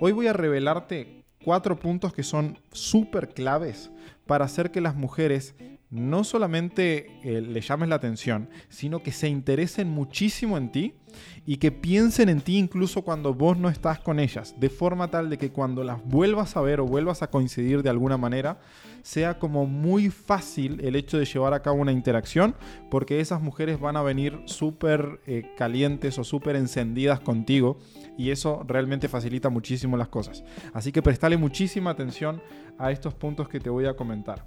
Hoy voy a revelarte cuatro puntos que son súper claves para hacer que las mujeres no solamente eh, le llames la atención, sino que se interesen muchísimo en ti y que piensen en ti incluso cuando vos no estás con ellas, de forma tal de que cuando las vuelvas a ver o vuelvas a coincidir de alguna manera, sea como muy fácil el hecho de llevar a cabo una interacción, porque esas mujeres van a venir súper eh, calientes o súper encendidas contigo y eso realmente facilita muchísimo las cosas. Así que prestale muchísima atención a estos puntos que te voy a comentar.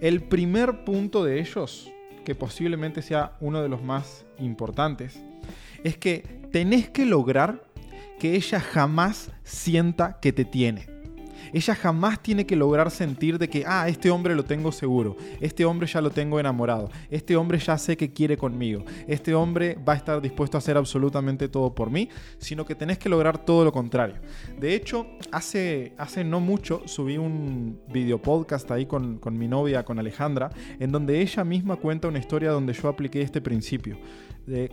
El primer punto de ellos, que posiblemente sea uno de los más importantes, es que tenés que lograr que ella jamás sienta que te tiene ella jamás tiene que lograr sentir de que, ah, este hombre lo tengo seguro, este hombre ya lo tengo enamorado, este hombre ya sé que quiere conmigo, este hombre va a estar dispuesto a hacer absolutamente todo por mí, sino que tenés que lograr todo lo contrario. De hecho, hace, hace no mucho subí un video podcast ahí con, con mi novia, con Alejandra, en donde ella misma cuenta una historia donde yo apliqué este principio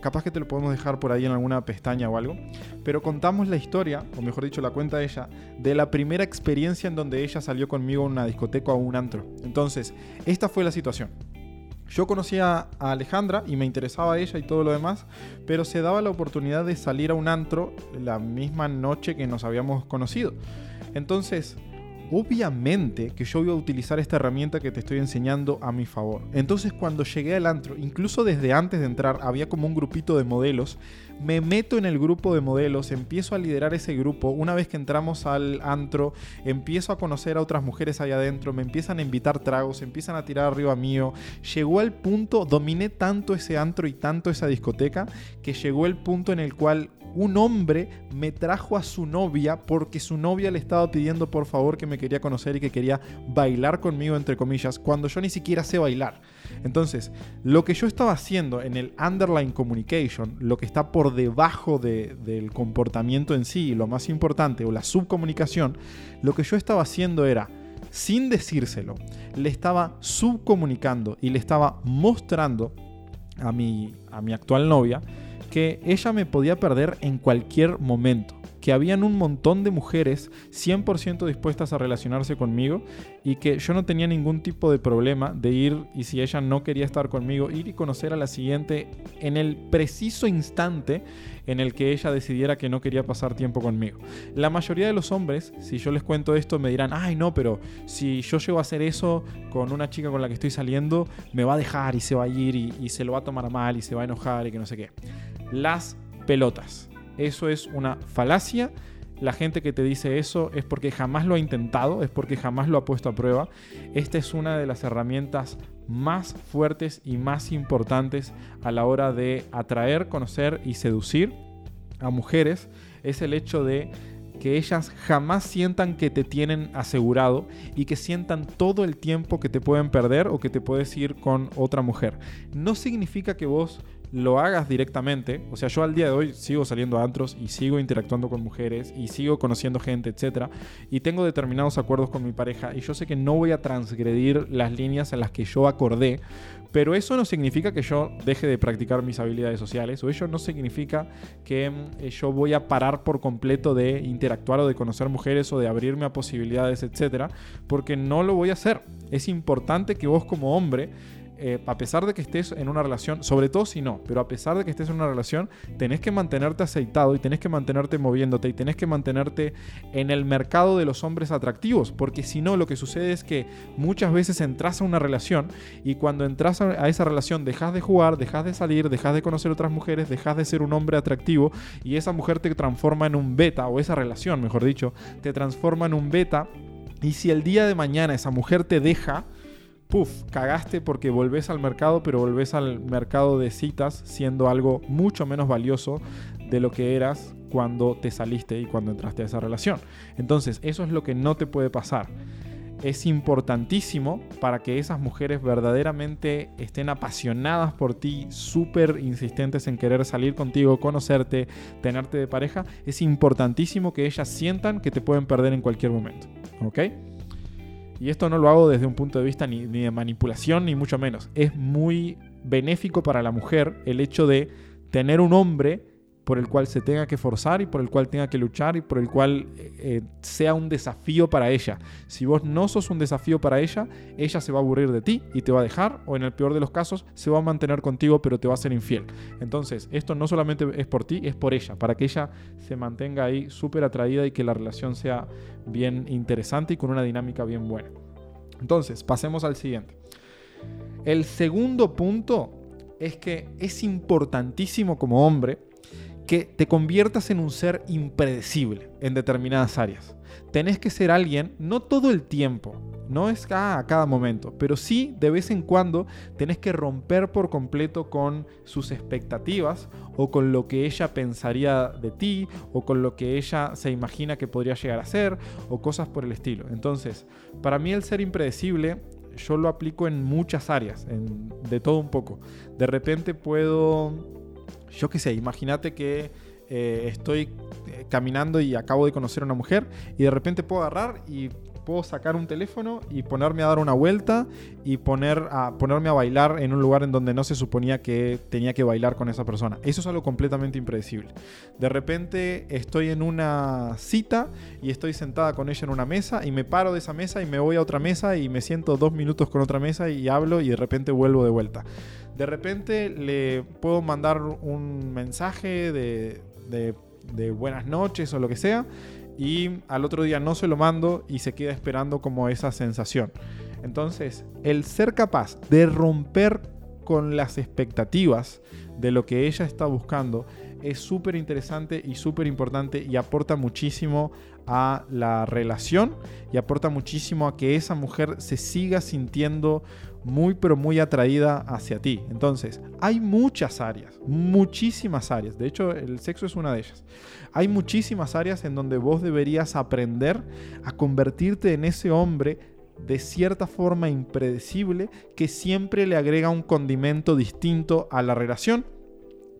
capaz que te lo podemos dejar por ahí en alguna pestaña o algo, pero contamos la historia, o mejor dicho, la cuenta de ella, de la primera experiencia en donde ella salió conmigo a una discoteca o a un antro. Entonces, esta fue la situación. Yo conocía a Alejandra y me interesaba ella y todo lo demás, pero se daba la oportunidad de salir a un antro la misma noche que nos habíamos conocido. Entonces, obviamente que yo iba a utilizar esta herramienta que te estoy enseñando a mi favor. Entonces cuando llegué al antro, incluso desde antes de entrar, había como un grupito de modelos. Me meto en el grupo de modelos, empiezo a liderar ese grupo. Una vez que entramos al antro, empiezo a conocer a otras mujeres allá adentro, me empiezan a invitar tragos, empiezan a tirar arriba mío. Llegó al punto, dominé tanto ese antro y tanto esa discoteca, que llegó el punto en el cual un hombre me trajo a su novia porque su novia le estaba pidiendo por favor que me quería conocer y que quería bailar conmigo, entre comillas, cuando yo ni siquiera sé bailar. Entonces, lo que yo estaba haciendo en el underline communication, lo que está por debajo del comportamiento en sí, lo más importante, o la subcomunicación, lo que yo estaba haciendo era, sin decírselo, le estaba subcomunicando y le estaba mostrando a mi, a mi actual novia, que ella me podía perder en cualquier momento que habían un montón de mujeres 100% dispuestas a relacionarse conmigo y que yo no tenía ningún tipo de problema de ir y si ella no quería estar conmigo, ir y conocer a la siguiente en el preciso instante en el que ella decidiera que no quería pasar tiempo conmigo. La mayoría de los hombres, si yo les cuento esto, me dirán, ay no, pero si yo llego a hacer eso con una chica con la que estoy saliendo, me va a dejar y se va a ir y, y se lo va a tomar mal y se va a enojar y que no sé qué. Las pelotas. Eso es una falacia. La gente que te dice eso es porque jamás lo ha intentado, es porque jamás lo ha puesto a prueba. Esta es una de las herramientas más fuertes y más importantes a la hora de atraer, conocer y seducir a mujeres. Es el hecho de que ellas jamás sientan que te tienen asegurado y que sientan todo el tiempo que te pueden perder o que te puedes ir con otra mujer. No significa que vos lo hagas directamente. O sea, yo al día de hoy sigo saliendo a antros y sigo interactuando con mujeres y sigo conociendo gente, etc. Y tengo determinados acuerdos con mi pareja y yo sé que no voy a transgredir las líneas en las que yo acordé. Pero eso no significa que yo deje de practicar mis habilidades sociales o eso no significa que mm, yo voy a parar por completo de interactuar o de conocer mujeres o de abrirme a posibilidades, etc. Porque no lo voy a hacer. Es importante que vos como hombre eh, a pesar de que estés en una relación, sobre todo si no, pero a pesar de que estés en una relación, tenés que mantenerte aceitado y tenés que mantenerte moviéndote y tenés que mantenerte en el mercado de los hombres atractivos, porque si no, lo que sucede es que muchas veces entras a una relación y cuando entras a esa relación dejas de jugar, dejas de salir, dejas de conocer otras mujeres, dejas de ser un hombre atractivo y esa mujer te transforma en un beta, o esa relación, mejor dicho, te transforma en un beta. Y si el día de mañana esa mujer te deja, Puf, cagaste porque volvés al mercado, pero volvés al mercado de citas siendo algo mucho menos valioso de lo que eras cuando te saliste y cuando entraste a esa relación. Entonces, eso es lo que no te puede pasar. Es importantísimo para que esas mujeres verdaderamente estén apasionadas por ti, súper insistentes en querer salir contigo, conocerte, tenerte de pareja. Es importantísimo que ellas sientan que te pueden perder en cualquier momento. ¿Ok? Y esto no lo hago desde un punto de vista ni, de manipulación, ni mucho menos. Es muy benéfico para la mujer el hecho de tener un hombre por el cual se tenga que forzar y por el cual tenga que luchar y por el cual eh, eh, sea un desafío para ella. Si vos no sos un desafío para ella, ella se va a aburrir de ti y te va a dejar o en el peor de los casos se va a mantener contigo pero te va a ser infiel. Entonces, esto no solamente es por ti, es por ella, para que ella se mantenga ahí súper atraída y que la relación sea bien interesante y con una dinámica bien buena. Entonces, pasemos al siguiente. El segundo punto es que es importantísimo como hombre que te conviertas en un ser impredecible en determinadas áreas. Tenés que ser alguien, no todo el tiempo, no es a cada momento, pero sí de vez en cuando tenés que romper por completo con sus expectativas o con lo que ella pensaría de ti o con lo que ella se imagina que podría llegar a ser o cosas por el estilo. Entonces, para mí el ser impredecible yo lo aplico en muchas áreas, de todo un poco. De repente puedo yo qué sé, imagínate que eh, estoy eh, caminando y acabo de conocer a una mujer y de repente puedo agarrar y puedo sacar un teléfono y ponerme a dar una vuelta y poner a, ponerme a bailar en un lugar en donde no se suponía que tenía que bailar con esa persona. Eso es algo completamente impredecible. De repente estoy en una cita y estoy sentada con ella en una mesa y me paro de esa mesa y me voy a otra mesa y me siento dos minutos con otra mesa y hablo y de repente vuelvo de vuelta. De repente le puedo mandar un mensaje de, de, buenas noches o lo que sea y al otro día no se lo mando y se queda esperando como esa sensación. Entonces, el ser capaz de romper con las expectativas de lo que ella está buscando es súper interesante y súper importante y aporta muchísimo a la relación y aporta muchísimo a que esa mujer se siga sintiendo muy pero muy atraída hacia ti. Entonces, hay muchas áreas, muchísimas áreas. De hecho, el sexo es una de ellas. Hay muchísimas áreas en donde vos deberías aprender a convertirte en ese hombre de cierta forma impredecible que siempre le agrega un condimento distinto a la relación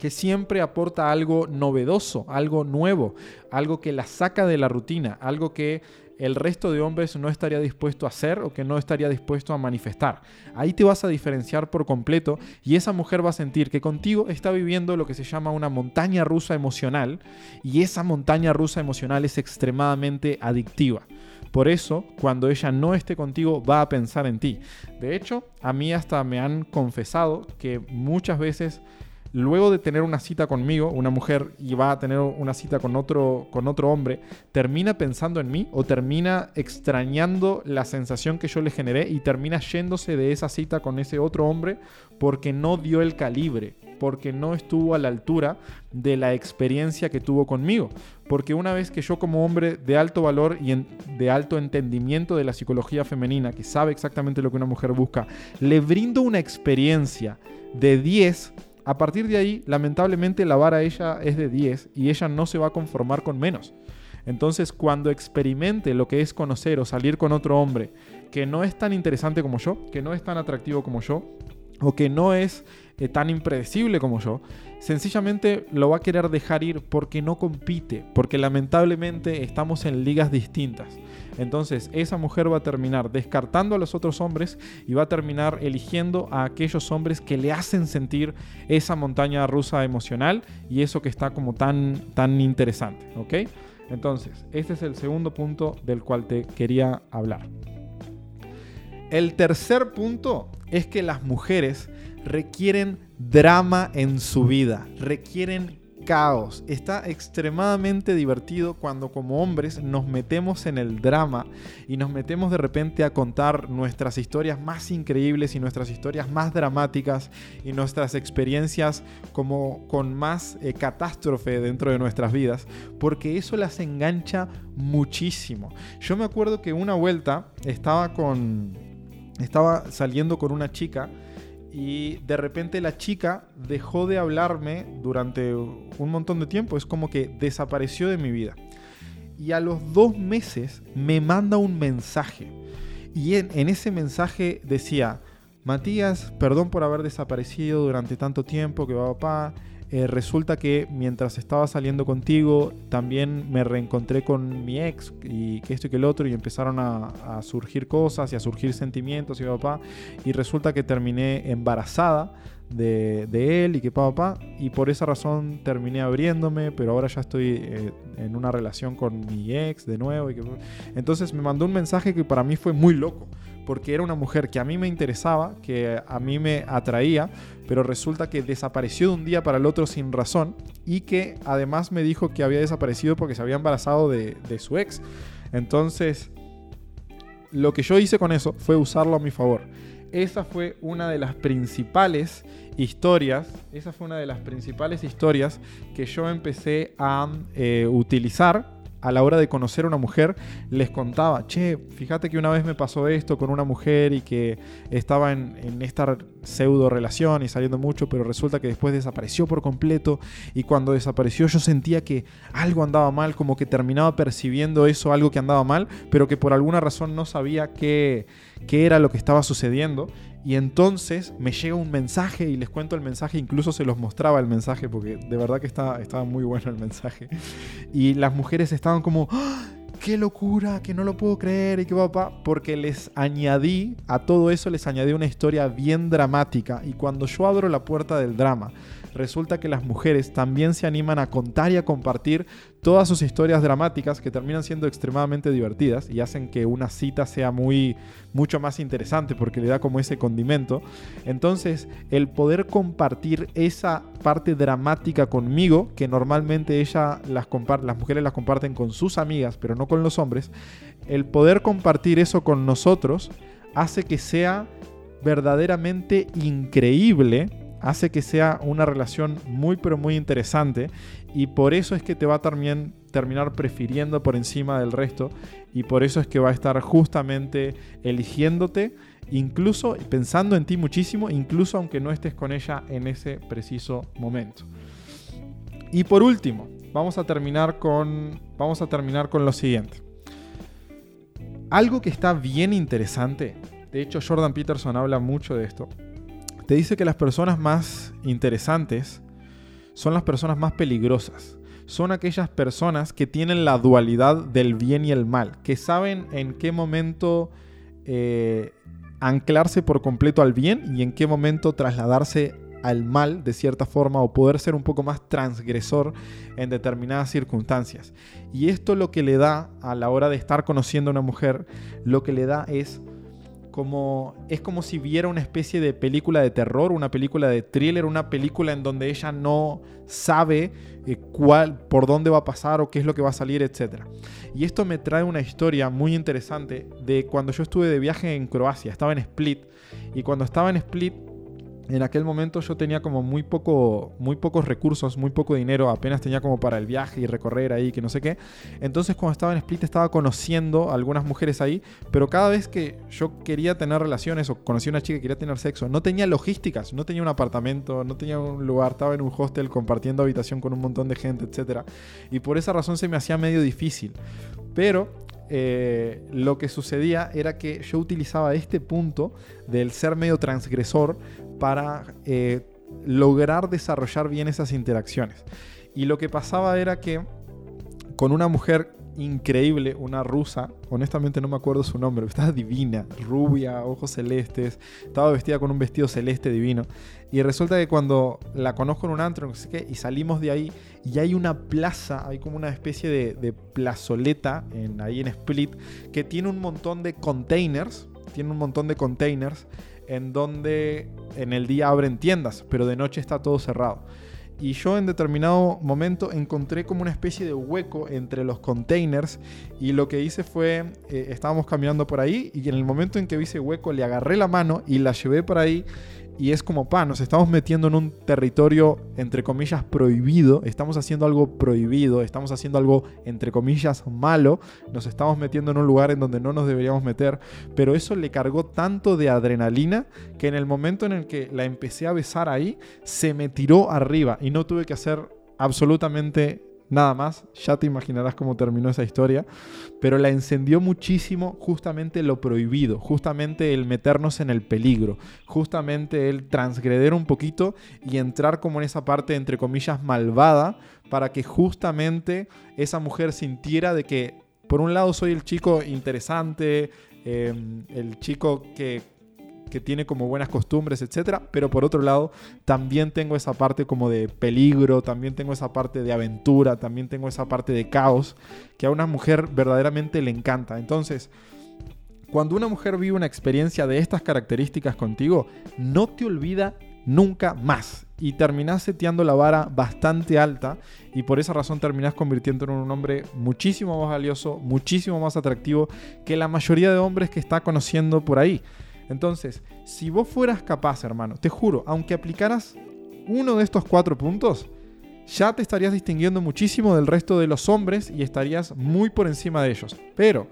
que siempre aporta algo novedoso, algo nuevo, algo que la saca de la rutina, algo que el resto de hombres no estaría dispuesto a hacer o que no estaría dispuesto a manifestar. Ahí te vas a diferenciar por completo y esa mujer va a sentir que contigo está viviendo lo que se llama una montaña rusa emocional y esa montaña rusa emocional es extremadamente adictiva. Por eso, cuando ella no esté contigo, va a pensar en ti. De hecho, a mí hasta me han confesado que muchas veces luego de tener una cita conmigo, una mujer y va a tener una cita con otro, con otro hombre, termina pensando en mí o termina extrañando la sensación que yo le generé y termina yéndose de esa cita con ese otro hombre porque no dio el calibre, porque no estuvo a la altura de la experiencia que tuvo conmigo. Porque una vez que yo como hombre de alto valor y de alto entendimiento de la psicología femenina, que sabe exactamente lo que una mujer busca, le brindo una experiencia de 10, a partir de ahí, lamentablemente, la vara ella es de 10 y ella no se va a conformar con menos. Entonces, cuando experimente lo que es conocer o salir con otro hombre que no es tan interesante como yo, que no es tan atractivo como yo, o que no es eh, tan impredecible como yo, sencillamente lo va a querer dejar ir porque no compite, porque lamentablemente estamos en ligas distintas. Entonces esa mujer va a terminar descartando a los otros hombres y va a terminar eligiendo a aquellos hombres que le hacen sentir esa montaña rusa emocional y eso que está como tan, tan interesante. ¿Ok? Entonces, este es el segundo punto del cual te quería hablar. El tercer punto es que las mujeres requieren drama en su vida, requieren caos. Está extremadamente divertido cuando como hombres nos metemos en el drama y nos metemos de repente a contar nuestras historias más increíbles y nuestras historias más dramáticas y nuestras experiencias como con más eh, catástrofe dentro de nuestras vidas, porque eso las engancha muchísimo. Yo me acuerdo que una vuelta estaba con estaba saliendo con una chica y de repente la chica dejó de hablarme durante un montón de tiempo. Es como que desapareció de mi vida. Y a los dos meses me manda un mensaje. Y en, ese mensaje decía, Matías, perdón por haber desaparecido durante tanto tiempo, que va papá. Eh, resulta que mientras estaba saliendo contigo, también me reencontré con mi ex y que esto y que el otro, y empezaron a, surgir cosas y a surgir sentimientos y papá. Y resulta que terminé embarazada de, él y que pa, pa, y por esa razón terminé abriéndome, pero ahora ya estoy eh, en una relación con mi ex de nuevo. Y entonces me mandó un mensaje que para mí fue muy loco, porque era una mujer que a mí me interesaba, que a mí me atraía, pero resulta que desapareció de un día para el otro sin razón y que además me dijo que había desaparecido porque se había embarazado de, su ex. Entonces, lo que yo hice con eso fue usarlo a mi favor esa fue una de las principales historias, esa fue una de las principales historias que yo empecé a eh, utilizar a la hora de conocer a una mujer, les contaba, che, fíjate que una vez me pasó esto con una mujer y que estaba en, en, esta pseudo relación y saliendo mucho, pero resulta que después desapareció por completo y cuando desapareció yo sentía que algo andaba mal, como que terminaba percibiendo eso, algo que andaba mal, pero que por alguna razón no sabía qué qué era lo que estaba sucediendo. Y entonces me llega un mensaje y les cuento el mensaje, incluso se los mostraba el mensaje porque de verdad que estaba, estaba muy bueno el mensaje. Y las mujeres estaban como, ¡Ah! ¡qué locura! Que no lo puedo creer y qué papá. Porque les añadí, a todo eso les añadí una historia bien dramática. Y cuando yo abro la puerta del drama, resulta que las mujeres también se animan a contar y a compartir todas sus historias dramáticas que terminan siendo extremadamente divertidas y hacen que una cita sea muy mucho más interesante porque le da como ese condimento. Entonces, el poder compartir esa parte dramática conmigo, que normalmente ella las, las mujeres las comparten con sus amigas, pero no con los hombres, el poder compartir eso con nosotros hace que sea verdaderamente increíble hace que sea una relación muy pero muy interesante y por eso es que te va a terminar prefiriendo por encima del resto y por eso es que va a estar justamente eligiéndote, incluso pensando en ti muchísimo, incluso aunque no estés con ella en ese preciso momento. Y por último, vamos a terminar con vamos a terminar con lo siguiente. Algo que está bien interesante, de hecho Jordan Peterson habla mucho de esto, te dice que las personas más interesantes son las personas más peligrosas. Son aquellas personas que tienen la dualidad del bien y el mal, que saben en qué momento eh, anclarse por completo al bien y en qué momento trasladarse al mal de cierta forma o poder ser un poco más transgresor en determinadas circunstancias. Y esto lo que le da a la hora de estar conociendo a una mujer, lo que le da es como es como si viera una especie de película de terror, una película de thriller, una película en donde ella no sabe eh, cuál, por dónde va a pasar o qué es lo que va a salir, etc. Y esto me trae una historia muy interesante de cuando yo estuve de viaje en Croacia, estaba en Split, y cuando estaba en Split en aquel momento yo tenía como muy poco muy pocos recursos, muy poco dinero, apenas tenía como para el viaje y recorrer ahí, que no sé qué. Entonces cuando estaba en Split estaba conociendo a algunas mujeres ahí, pero cada vez que yo quería tener relaciones o conocía a una chica que quería tener sexo, no tenía logísticas, no tenía un apartamento, no tenía un lugar, estaba en un hostel compartiendo habitación con un montón de gente, etc. Y por esa razón se me hacía medio difícil. Pero eh, lo que sucedía era que yo utilizaba este punto del ser medio transgresor para eh, lograr desarrollar bien esas interacciones. Y lo que pasaba era que con una mujer increíble, una rusa, honestamente no me acuerdo su nombre, estaba divina, rubia, ojos celestes, estaba vestida con un vestido celeste divino. Y resulta que cuando la conozco en un antro, no sé qué, y salimos de ahí, y hay una plaza, hay como una especie de, plazoleta en, ahí en Split, que tiene un montón de containers, tiene un montón de containers, en donde en el día abren tiendas, pero de noche está todo cerrado. Y yo en determinado momento encontré como una especie de hueco entre los containers y lo que hice fue, eh, estábamos caminando por ahí y en el momento en que vi ese hueco le agarré la mano y la llevé por ahí y es como, pa, nos estamos metiendo en un territorio, entre comillas, prohibido, estamos haciendo algo prohibido, estamos haciendo algo, entre comillas, malo, nos estamos metiendo en un lugar en donde no nos deberíamos meter, pero eso le cargó tanto de adrenalina que en el momento en el que la empecé a besar ahí, se me tiró arriba y no tuve que hacer absolutamente nada más, ya te imaginarás cómo terminó esa historia, pero la encendió muchísimo justamente lo prohibido, justamente el meternos en el peligro, justamente el transgreder un poquito y entrar como en esa parte entre comillas malvada para que justamente esa mujer sintiera de que por un lado soy el chico interesante, em, el chico que que tiene como buenas costumbres, etcétera, pero por otro lado también tengo esa parte como de peligro, también tengo esa parte de aventura, también tengo esa parte de caos que a una mujer verdaderamente le encanta. Entonces, cuando una mujer vive una experiencia de estas características contigo, no te olvida nunca más. Y terminás seteando la vara bastante alta y por esa razón terminás convirtiéndote en un hombre muchísimo más valioso, muchísimo más atractivo que la mayoría de hombres que está conociendo por ahí. Entonces, si vos fueras capaz, hermano, te juro, aunque aplicaras uno de estos cuatro puntos, ya te estarías distinguiendo muchísimo del resto de los hombres y estarías muy por encima de ellos. Pero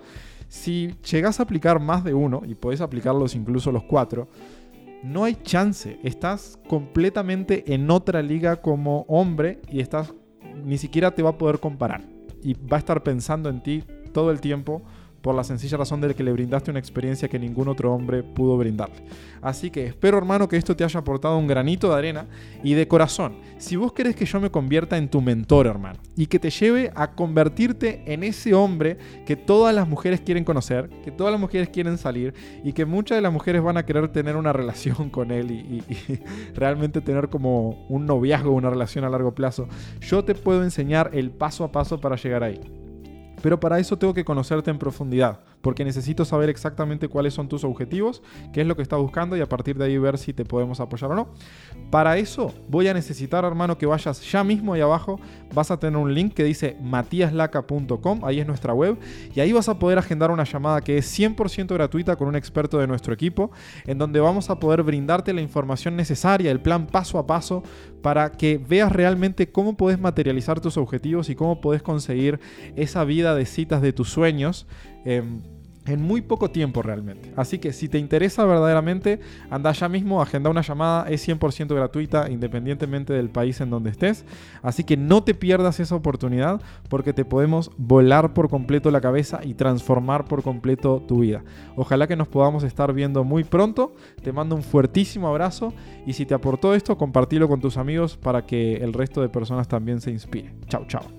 si llegas a aplicar más de uno, y podés aplicarlos incluso los cuatro, no hay chance. Estás completamente en otra liga como hombre y estás ni siquiera te va a poder comparar. Y va a estar pensando en ti todo el tiempo por la sencilla razón de que le brindaste una experiencia que ningún otro hombre pudo brindarle. Así que espero hermano que esto te haya aportado un granito de arena y de corazón. Si vos querés que yo me convierta en tu mentor hermano y que te lleve a convertirte en ese hombre que todas las mujeres quieren conocer, que todas las mujeres quieren salir y que muchas de las mujeres van a querer tener una relación con él y, y realmente tener como un noviazgo, una relación a largo plazo, yo te puedo enseñar el paso a paso para llegar ahí. Pero para eso tengo que conocerte en profundidad, porque necesito saber exactamente cuáles son tus objetivos, qué es lo que estás buscando y a partir de ahí ver si te podemos apoyar o no. Para eso voy a necesitar, hermano, que vayas ya mismo ahí abajo, vas a tener un link que dice matiaslaca.com, ahí es nuestra web, y ahí vas a poder agendar una llamada que es 100% gratuita con un experto de nuestro equipo, en donde vamos a poder brindarte la información necesaria, el plan paso a paso, para que veas realmente cómo puedes materializar tus objetivos y cómo puedes conseguir esa vida de citas de tus sueños. Em, en muy poco tiempo realmente. Así que si te interesa verdaderamente, anda ya mismo, agenda una llamada, es 100% gratuita independientemente del país en donde estés. Así que no te pierdas esa oportunidad porque te podemos volar por completo la cabeza y transformar por completo tu vida. Ojalá que nos podamos estar viendo muy pronto. Te mando un fuertísimo abrazo y si te aportó esto, compartilo con tus amigos para que el resto de personas también se inspire. Chao, chao.